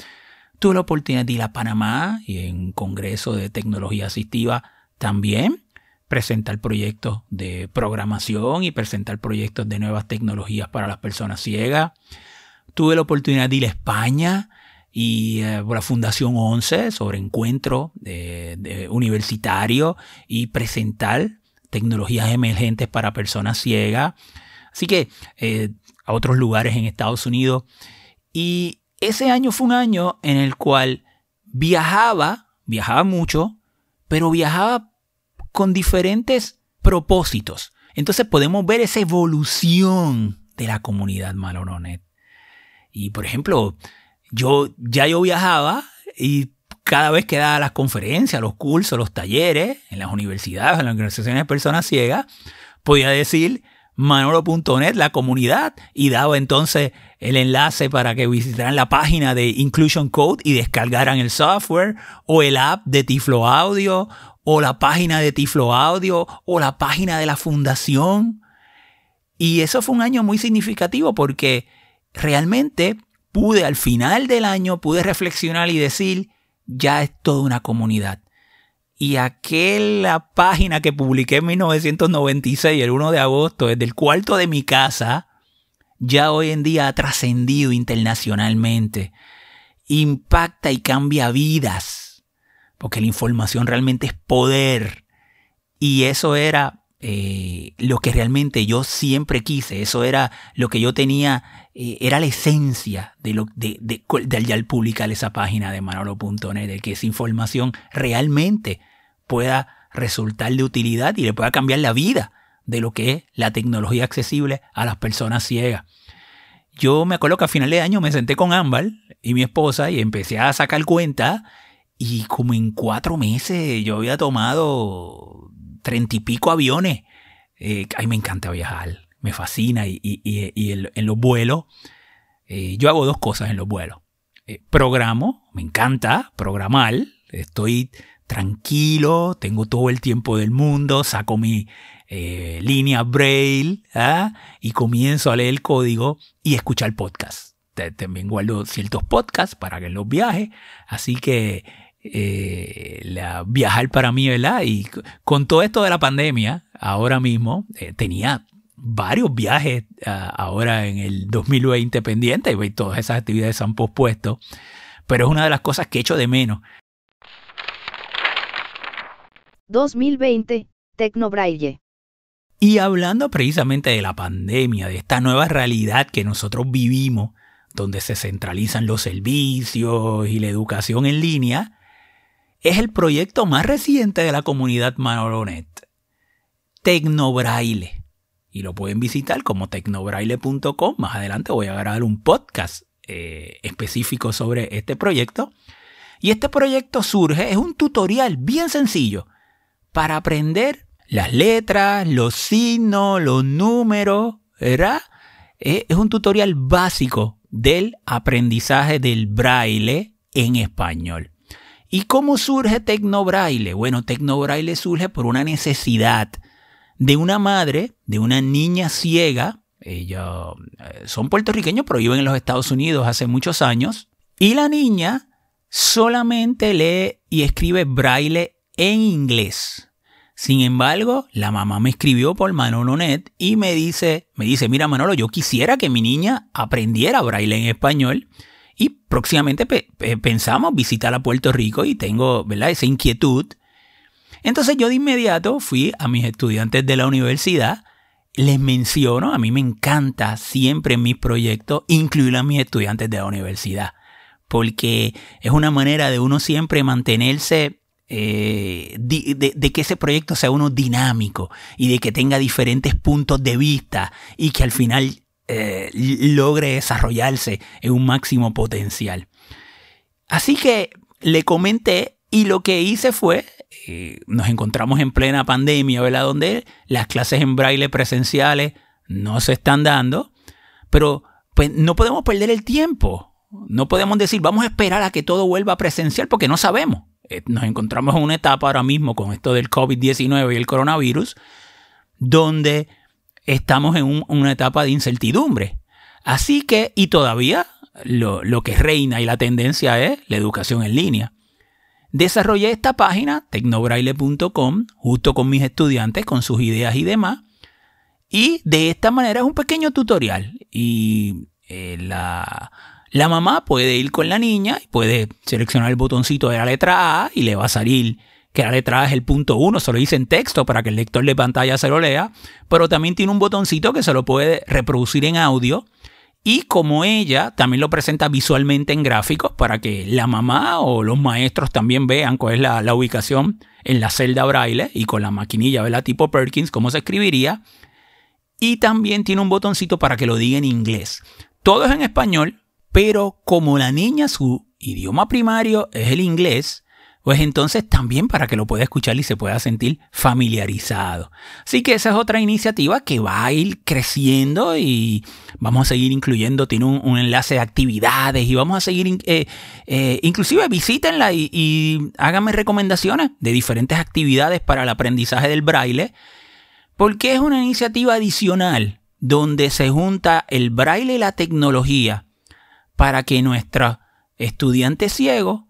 Tuve la oportunidad de ir a Panamá y en un congreso de tecnología asistiva también presentar proyectos de programación y presentar proyectos de nuevas tecnologías para las personas ciegas. Tuve la oportunidad de ir a España y eh, la Fundación 11 sobre encuentro de, universitario y presentar tecnologías emergentes para personas ciegas. Así que eh, a otros lugares en Estados Unidos. Y ese año fue un año en el cual viajaba, viajaba mucho, pero viajaba con diferentes propósitos. Entonces podemos ver esa evolución de la comunidad Maloronet. Y por ejemplo, yo ya yo viajaba y cada vez que daba las conferencias, los cursos, los talleres en las universidades, en las organizaciones de personas ciegas, podía decir, manolo.net, la comunidad, y daba entonces el enlace para que visitaran la página de Inclusion Code y descargaran el software, o el app de Tiflo Audio, o la página de Tiflo Audio, o la página de la fundación. Y eso fue un año muy significativo porque realmente pude al final del año, pude reflexionar y decir, ya es toda una comunidad. Y aquella página que publiqué en 1996, el 1 de agosto, desde el cuarto de mi casa, ya hoy en día ha trascendido internacionalmente. Impacta y cambia vidas. Porque la información realmente es poder. Y eso era eh, lo que realmente yo siempre quise. Eso era lo que yo tenía, eh, era la esencia de, lo, de, de, de, al publicar esa página de manolo.net, de que esa información realmente pueda resultar de utilidad y le pueda cambiar la vida de lo que es la tecnología accesible a las personas ciegas. Yo me acuerdo que a final de año me senté con Ámbar y mi esposa y empecé a sacar cuenta y como en cuatro meses yo había tomado treinta y pico aviones. Eh, a mí me encanta viajar, me fascina y, en, los vuelos, eh, yo hago dos cosas en los vuelos. Eh, programo, me encanta programar, estoy tranquilo, tengo todo el tiempo del mundo, saco mi eh, línea braille ¿ah? y comienzo a leer el código y escuchar podcast. También guardo ciertos podcasts para que los viaje, así que eh, la, viajar para mí, ¿verdad? Y con todo esto de la pandemia, ahora mismo eh, tenía varios viajes ah, ahora en el 2020 pendientes y todas esas actividades se han pospuesto, pero es una de las cosas que echo de menos 2020, Tecnobraille. Y hablando precisamente de la pandemia, de esta nueva realidad que nosotros vivimos, donde se centralizan los servicios y la educación en línea, es el proyecto más reciente de la comunidad Manolonet, Tecnobraille. Y lo pueden visitar como tecnobraille.com. Más adelante voy a grabar un podcast eh, específico sobre este proyecto. Y este proyecto surge, es un tutorial bien sencillo para aprender las letras, los signos, los números, ¿verdad? Es un tutorial básico del aprendizaje del braille en español. ¿Y cómo surge Tecnobraille? Bueno, Tecnobraille surge por una necesidad de una madre, de una niña ciega. Ellos eh, son puertorriqueños, pero viven en los Estados Unidos hace muchos años. Y la niña solamente lee y escribe braille en inglés. Sin embargo, la mamá me escribió por Manolo.net y me dice, me dice, mira Manolo, yo quisiera que mi niña aprendiera braille en español y próximamente pensamos visitar a Puerto Rico y tengo. Esa inquietud. Entonces yo de inmediato fui a mis estudiantes de la universidad, les menciono, a mí me encanta siempre en mis proyectos incluir a mis estudiantes de la universidad, porque es una manera de uno siempre mantenerse eh, de, que ese proyecto sea uno dinámico y de que tenga diferentes puntos de vista y que al final eh, logre desarrollarse en un máximo potencial. Así que le comenté y lo que hice fue, eh, nos encontramos en plena pandemia, ¿verdad? Donde las clases en braille presenciales no se están dando, pero pues no podemos perder el tiempo. No podemos decir, vamos a esperar a que todo vuelva presencial porque no sabemos. Eh, nos encontramos en una etapa ahora mismo con esto del COVID-19 y el coronavirus, donde estamos en una etapa de incertidumbre. Así que, y todavía lo, que reina y la tendencia es la educación en línea. Desarrollé esta página, tecnobraile.com, justo con mis estudiantes, con sus ideas y demás. Y de esta manera es un pequeño tutorial. Y eh, la, la mamá puede ir con la niña y puede seleccionar el botoncito de la letra A y le va a salir que la letra es el punto 1, se lo dice en texto para que el lector de pantalla se lo lea, pero también tiene un botoncito que se lo puede reproducir en audio y como ella también lo presenta visualmente en gráficos para que la mamá o los maestros también vean cuál es la, ubicación en la celda braille y con la maquinilla, ¿verdad? Tipo Perkins, cómo se escribiría. Y también tiene un botoncito para que lo diga en inglés. Todo es en español, pero como la niña su idioma primario es el inglés, pues entonces también para que lo pueda escuchar y se pueda sentir familiarizado. Así que esa es otra iniciativa que va a ir creciendo y vamos a seguir incluyendo, tiene un, enlace de actividades y vamos a seguir, eh, eh, inclusive visítenla y, y háganme recomendaciones de diferentes actividades para el aprendizaje del braille, porque es una iniciativa adicional donde se junta el braille y la tecnología para que nuestros estudiantes ciegos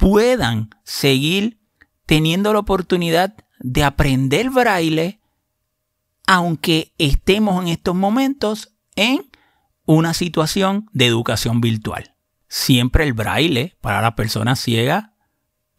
puedan seguir teniendo la oportunidad de aprender braille, aunque estemos en estos momentos en una situación de educación virtual. Siempre el braille para las personas ciegas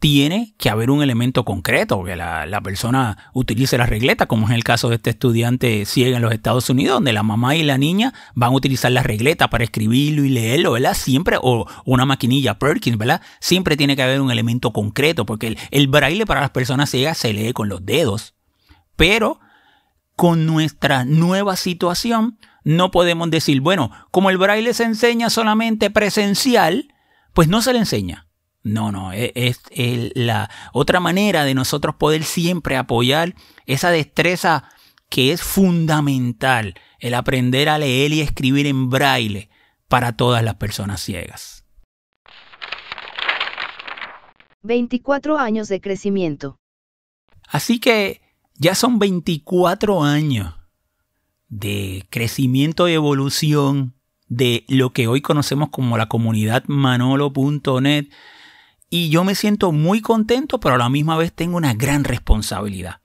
tiene que haber un elemento concreto, que la, persona utilice la regleta, como es el caso de este estudiante ciego en los Estados Unidos, donde la mamá y la niña van a utilizar la regleta para escribirlo y leerlo, ¿verdad? Siempre, o una maquinilla Perkins, ¿verdad? Siempre tiene que haber un elemento concreto, porque el, el braille para las personas ciegas se lee con los dedos. Pero con nuestra nueva situación, no podemos decir, bueno, como el braille se enseña solamente presencial, pues no se le enseña no, no, e, es, la otra manera de nosotros poder siempre apoyar esa destreza que es fundamental, el aprender a leer y escribir en braille para todas las personas ciegas. 24 años de crecimiento. Así que ya son 24 años de crecimiento y evolución de lo que hoy conocemos como la comunidad manolo.net y yo me siento muy contento, pero a la misma vez tengo una gran responsabilidad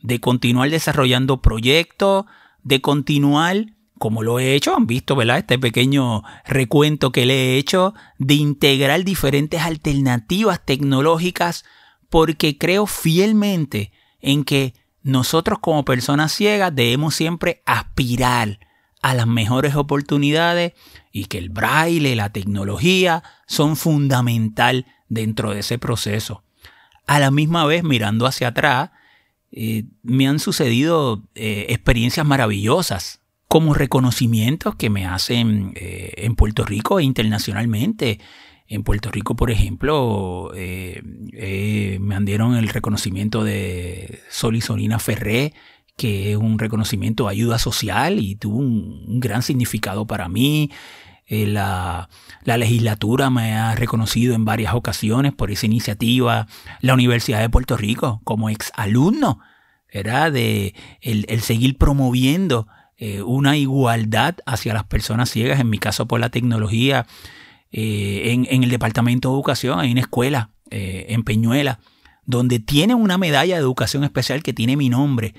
de continuar desarrollando proyectos, de continuar, como lo he hecho, han visto, ¿verdad? Este pequeño recuento que le he hecho, de integrar diferentes alternativas tecnológicas, porque creo fielmente en que nosotros como personas ciegas debemos siempre aspirar a las mejores oportunidades y que el braille, la tecnología son fundamental dentro de ese proceso. A la misma vez, mirando hacia atrás, eh, me han sucedido eh, experiencias maravillosas, como reconocimientos que me hacen eh, en Puerto Rico e internacionalmente. En Puerto Rico, por ejemplo, me dieron el reconocimiento de Sol y Solina Ferré, que es un reconocimiento de ayuda social y tuvo un gran significado para mí. Eh, la, legislatura me ha reconocido en varias ocasiones por esa iniciativa. La Universidad de Puerto Rico, como ex alumno, era de el, seguir promoviendo eh, una igualdad hacia las personas ciegas, en mi caso por la tecnología. eh, en, el Departamento de Educación, hay una escuela eh, en Peñuela, donde tienen una medalla de educación especial que tiene mi nombre.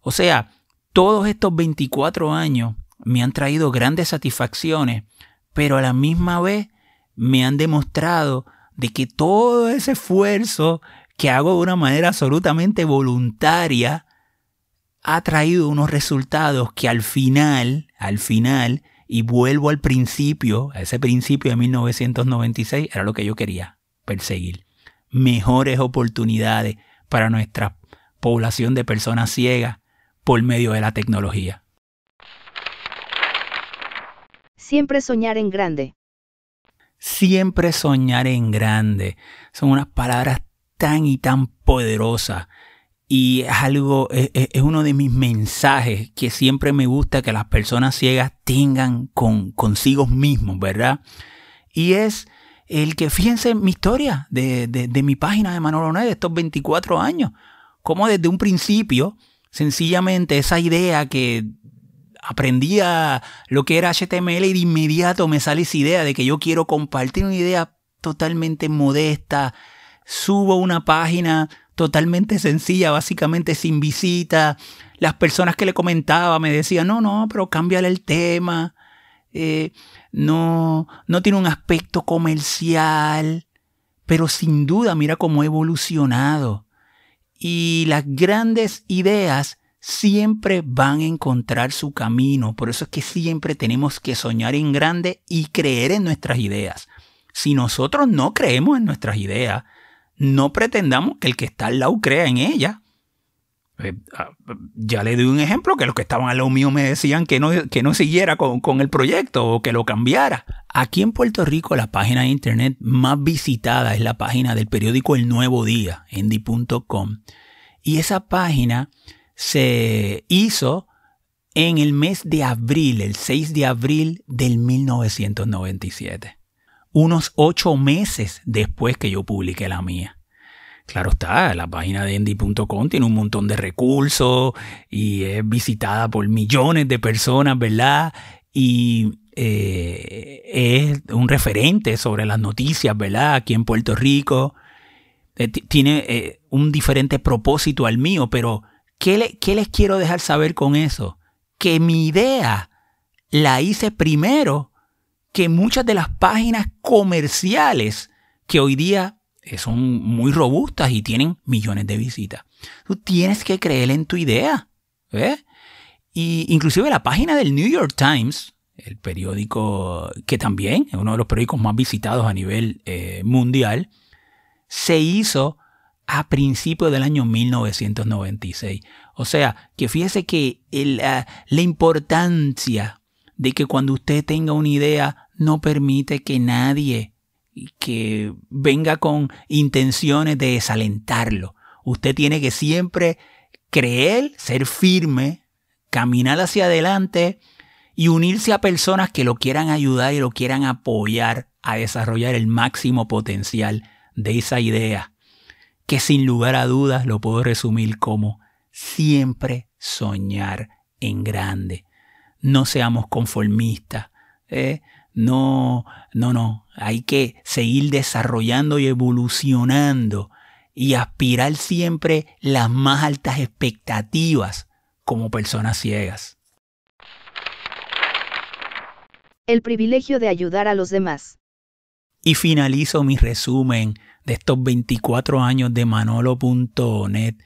O sea, todos estos 24 años me han traído grandes satisfacciones, pero a la misma vez me han demostrado de que todo ese esfuerzo que hago de una manera absolutamente voluntaria ha traído unos resultados que al final, al final, y vuelvo al principio, a ese principio de 1996, era lo que yo quería perseguir. Mejores oportunidades para nuestra población de personas ciegas por medio de la tecnología. Siempre soñar en grande. Siempre soñar en grande. Son unas palabras tan y tan poderosas y es algo, es, uno de mis mensajes que siempre me gusta que las personas ciegas tengan con consigo mismos, ¿verdad? Y es el que fíjense mi historia de, de, mi página de Manolo Net de estos 24 años. Como desde un principio, sencillamente esa idea que aprendía lo que era HTML y de inmediato me sale esa idea de que yo quiero compartir una idea totalmente modesta. Subo una página totalmente sencilla, básicamente sin visita. Las personas que le comentaba me decían, no, no, pero cámbiale el tema. Eh, no, no tiene un aspecto comercial. Pero sin duda, mira cómo ha evolucionado. Y las grandes ideas siempre van a encontrar su camino. Por eso es que siempre tenemos que soñar en grande y creer en nuestras ideas. Si nosotros no creemos en nuestras ideas, no pretendamos que el que está al lado crea en ella. Eh, ah, ya le doy un ejemplo que los que estaban al lado mío me decían que no, que no siguiera con, con, el proyecto o que lo cambiara. Aquí en Puerto Rico la página de internet más visitada es la página del periódico El Nuevo Día, endy.com. Y esa página se hizo en el mes de abril, el 6 de abril del 1997 unos ocho meses después que yo publiqué la mía. Claro está, la página de endy.com tiene un montón de recursos y es visitada por millones de personas, ¿verdad? Y eh, es un referente sobre las noticias, ¿verdad? Aquí en Puerto Rico. Eh, tiene eh, un diferente propósito al mío, pero ¿qué, ¿qué les quiero dejar saber con eso? Que mi idea la hice primero que muchas de las páginas comerciales que hoy día eh, son muy robustas y tienen millones de visitas. Tú tienes que creer en tu idea. ¿eh? Y inclusive la página del New York Times, el periódico que también es uno de los periódicos más visitados a nivel eh, mundial, se hizo a principios del año 1996. O sea, que fíjese que la importancia de que cuando usted tenga una idea no permite que nadie que venga con intenciones de desalentarlo. Usted tiene que siempre creer, ser firme, caminar hacia adelante y unirse a personas que lo quieran ayudar y lo quieran apoyar a desarrollar el máximo potencial de esa idea, que sin lugar a dudas lo puedo resumir como siempre soñar en grande. No seamos conformistas. ¿eh? No, no, no. Hay que seguir desarrollando y evolucionando y aspirar siempre las más altas expectativas como personas ciegas. El privilegio de ayudar a los demás. Y finalizo mi resumen de estos 24 años de manolo.net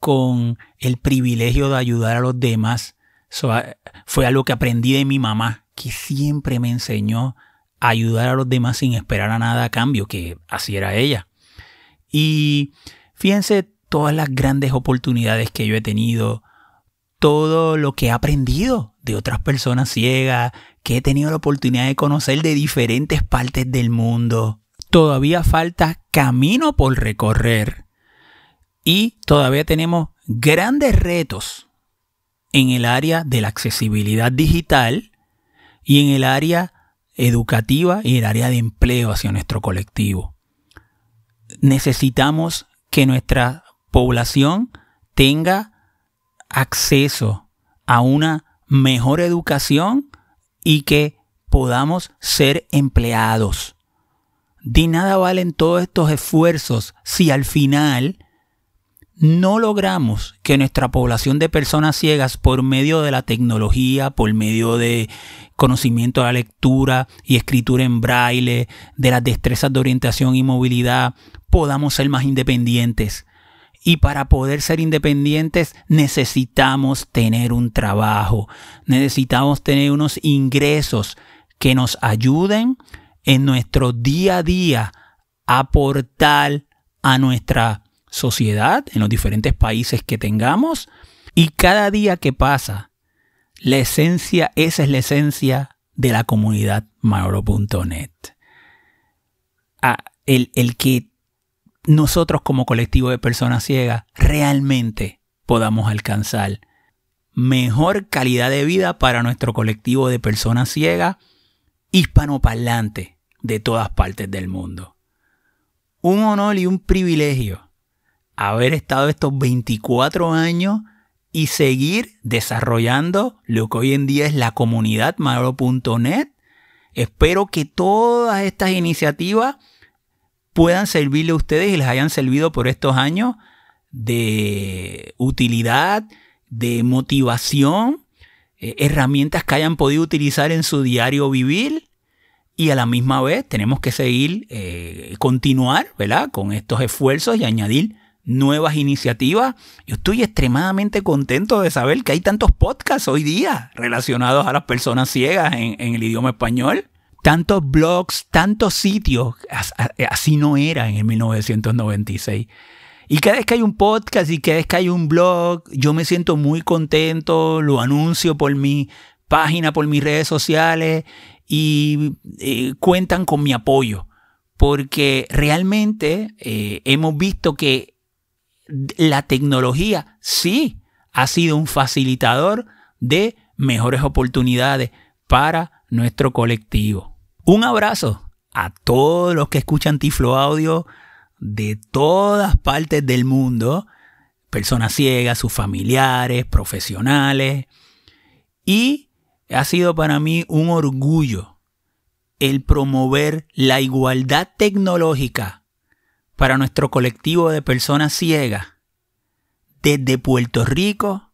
con el privilegio de ayudar a los demás. fue algo que aprendí de mi mamá, que siempre me enseñó a ayudar a los demás sin esperar a nada a cambio, que así era ella. Y fíjense todas las grandes oportunidades que yo he tenido, todo lo que he aprendido de otras personas ciegas, que he tenido la oportunidad de conocer de diferentes partes del mundo. Todavía falta camino por recorrer y todavía tenemos grandes retos en el área de la accesibilidad digital y en el área educativa y el área de empleo hacia nuestro colectivo. Necesitamos que nuestra población tenga acceso a una mejor educación y que podamos ser empleados. De nada valen todos estos esfuerzos si al final no logramos que nuestra población de personas ciegas por medio de la tecnología, por medio de conocimiento de la lectura y escritura en braille, de las destrezas de orientación y movilidad, podamos ser más independientes. Y para poder ser independientes necesitamos tener un trabajo, necesitamos tener unos ingresos que nos ayuden en nuestro día a día a aportar a nuestra sociedad en los diferentes países que tengamos y cada día que pasa, la esencia, esa es la esencia de la comunidad Manolo.net. Ah, el, el que nosotros como colectivo de personas ciegas realmente podamos alcanzar mejor calidad de vida para nuestro colectivo de personas ciegas hispanoparlantes de todas partes del mundo. Un honor y un privilegio haber estado estos 24 años y seguir desarrollando lo que hoy en día es la comunidad Manolo.net. Espero que todas estas iniciativas puedan servirle a ustedes y les hayan servido por estos años de utilidad, de motivación, eh, herramientas que hayan podido utilizar en su diario vivir y a la misma vez tenemos que seguir, eh, continuar, ¿verdad? Con estos esfuerzos y añadir nuevas iniciativas. Yo estoy extremadamente contento de saber que hay tantos podcasts hoy día relacionados a las personas ciegas en el idioma español tantos blogs, tantos sitios, así no era en el 1996. Y cada vez que hay un podcast y cada vez que hay un blog, yo me siento muy contento, lo anuncio por mi página, por mis redes sociales y eh, cuentan con mi apoyo. Porque realmente eh, hemos visto que la tecnología sí ha sido un facilitador de mejores oportunidades para nuestro colectivo. Un abrazo a todos los que escuchan Tiflo Audio de todas partes del mundo, personas ciegas, sus familiares, profesionales. Y ha sido para mí un orgullo el promover la igualdad tecnológica para nuestro colectivo de personas ciegas desde Puerto Rico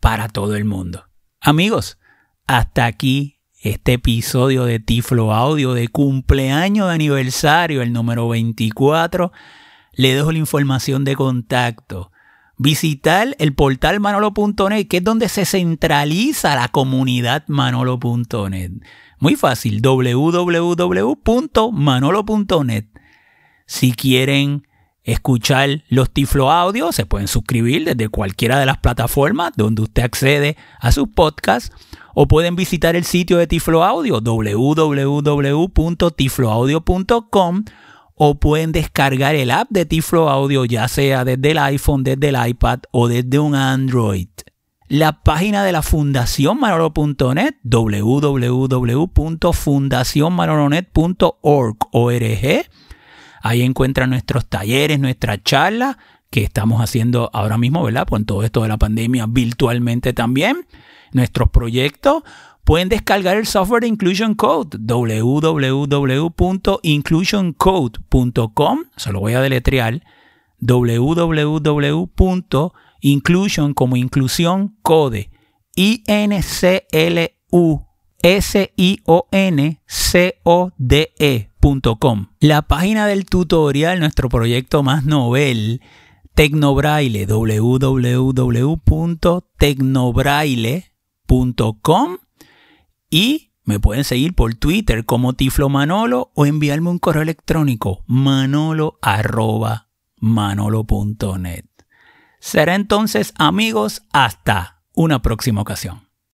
para todo el mundo. Amigos, hasta aquí este episodio de Tiflo Audio de cumpleaños de aniversario, el número 24, le dejo la información de contacto. Visitar el portal manolo.net, que es donde se centraliza la comunidad manolo.net. Muy fácil, www.manolo.net. Si quieren escuchar los Tiflo Audio, se pueden suscribir desde cualquiera de las plataformas donde usted accede a sus podcasts o pueden visitar el sitio de Tiflo Audio www.tifloaudio.com o pueden descargar el app de Tiflo Audio ya sea desde el iPhone, desde el iPad o desde un Android. La página de la Fundación Manolo.net www.fundacionmanoronet.org Ahí encuentran nuestros talleres, nuestras charlas que estamos haciendo ahora mismo, ¿verdad? Con todo esto de la pandemia virtualmente también. Nuestros proyectos, pueden descargar el software de Inclusion Code www.inclusioncode.com. Se lo voy a deletrear. www.inclusion como inclusión code. I n c l u s i o n c o d La página del tutorial, nuestro proyecto más novel, Tecnobraille, www.tecnobraille.com y me pueden seguir por Twitter como Tiflo Manolo o enviarme un correo electrónico manolo manolo.net. Será entonces amigos hasta una próxima ocasión.